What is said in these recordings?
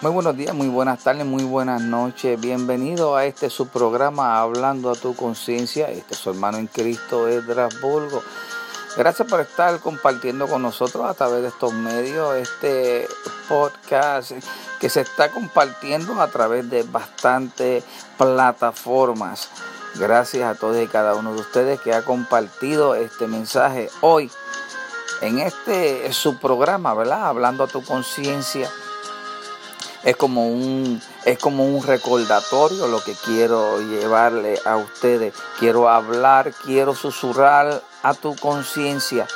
Muy buenos días, muy buenas tardes, muy buenas noches. Bienvenido a este su programa Hablando a tu conciencia. Este es su hermano en Cristo, Edras Bulgo. Gracias por estar compartiendo con nosotros a través de estos medios este podcast que se está compartiendo a través de bastantes plataformas. Gracias a todos y cada uno de ustedes que ha compartido este mensaje hoy en este su programa, ¿verdad? Hablando a tu conciencia es como un es como un recordatorio lo que quiero llevarle a ustedes. Quiero hablar, quiero susurrar a tu conciencia.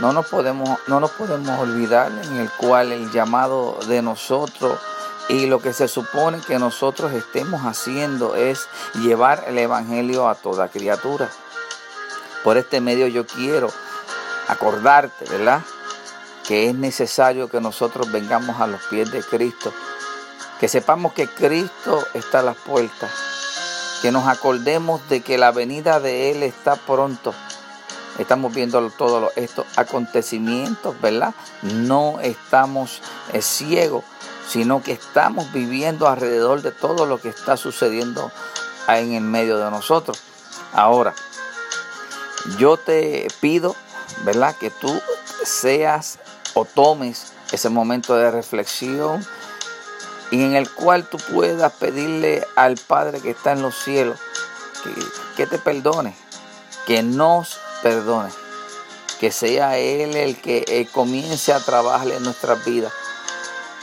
No nos podemos no nos podemos olvidar en el cual el llamado de nosotros y lo que se supone que nosotros estemos haciendo es llevar el evangelio a toda criatura. Por este medio yo quiero acordarte, ¿verdad? Que es necesario que nosotros vengamos a los pies de Cristo, que sepamos que Cristo está a las puertas, que nos acordemos de que la venida de Él está pronto. Estamos viendo todos estos acontecimientos, ¿verdad? No estamos eh, ciegos, sino que estamos viviendo alrededor de todo lo que está sucediendo en el medio de nosotros. Ahora, yo te pido, ¿verdad? Que tú seas o tomes ese momento de reflexión y en el cual tú puedas pedirle al Padre que está en los cielos que, te perdone, que nos perdone, que sea Él el que eh, comience a trabajar en nuestras vidas.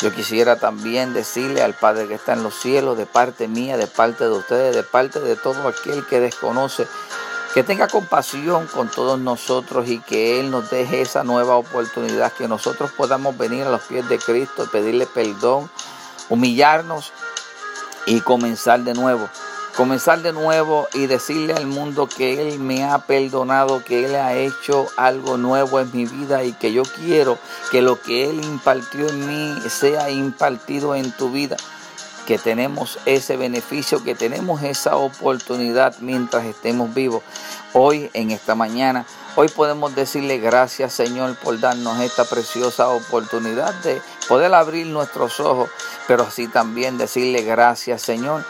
Yo quisiera también decirle al Padre que está en los cielos, de parte mía, de parte de ustedes, de parte de todo aquel que desconoce que tenga compasión con todos nosotros y que Él nos deje esa nueva oportunidad, que nosotros podamos venir a los pies de Cristo, pedirle perdón, humillarnos y comenzar de nuevo. Comenzar de nuevo y decirle al mundo que Él me ha perdonado, que Él ha hecho algo nuevo en mi vida y que yo quiero que lo que Él impartió en mí sea impartido en tu vida que tenemos ese beneficio, que tenemos esa oportunidad mientras estemos vivos. Hoy, en esta mañana, hoy podemos decirle gracias Señor por darnos esta preciosa oportunidad de poder abrir nuestros ojos, pero así también decirle gracias Señor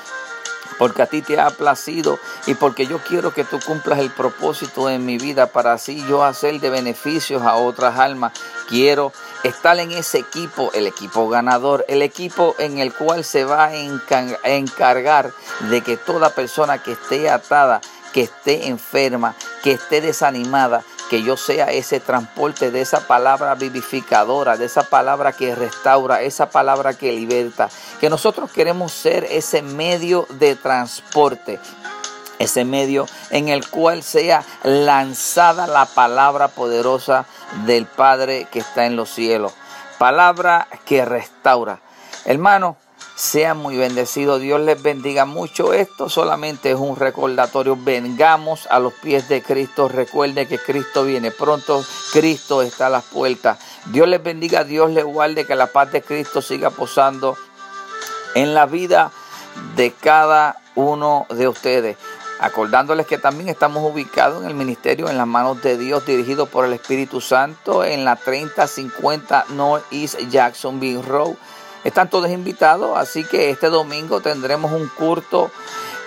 porque a ti te ha placido y porque yo quiero que tú cumplas el propósito en mi vida para así yo hacer de beneficios a otras almas. Quiero estar en ese equipo, el equipo ganador, el equipo en el cual se va a encargar de que toda persona que esté atada, que esté enferma, que esté desanimada, que yo sea ese transporte de esa palabra vivificadora, de esa palabra que restaura, esa palabra que liberta, que nosotros queremos ser ese medio de transporte ese medio en el cual sea lanzada la palabra poderosa del Padre que está en los cielos. Palabra que restaura. Hermano, sea muy bendecido. Dios les bendiga mucho. Esto solamente es un recordatorio. Vengamos a los pies de Cristo. Recuerde que Cristo viene pronto. Cristo está a las puertas. Dios les bendiga. Dios les guarde. Que la paz de Cristo siga posando en la vida de cada uno de ustedes. Acordándoles que también estamos ubicados en el ministerio en las manos de Dios, dirigido por el Espíritu Santo en la 3050 North East Jacksonville Road. Están todos invitados, así que este domingo tendremos un culto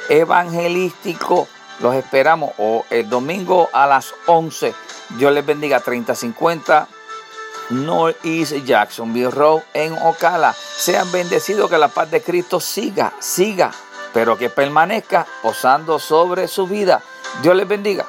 evangelístico. Los esperamos o el domingo a las 11. Dios les bendiga 3050 North East Jacksonville Road en Ocala. Sean bendecidos que la paz de Cristo siga, siga pero que permanezca posando sobre su vida. Dios les bendiga.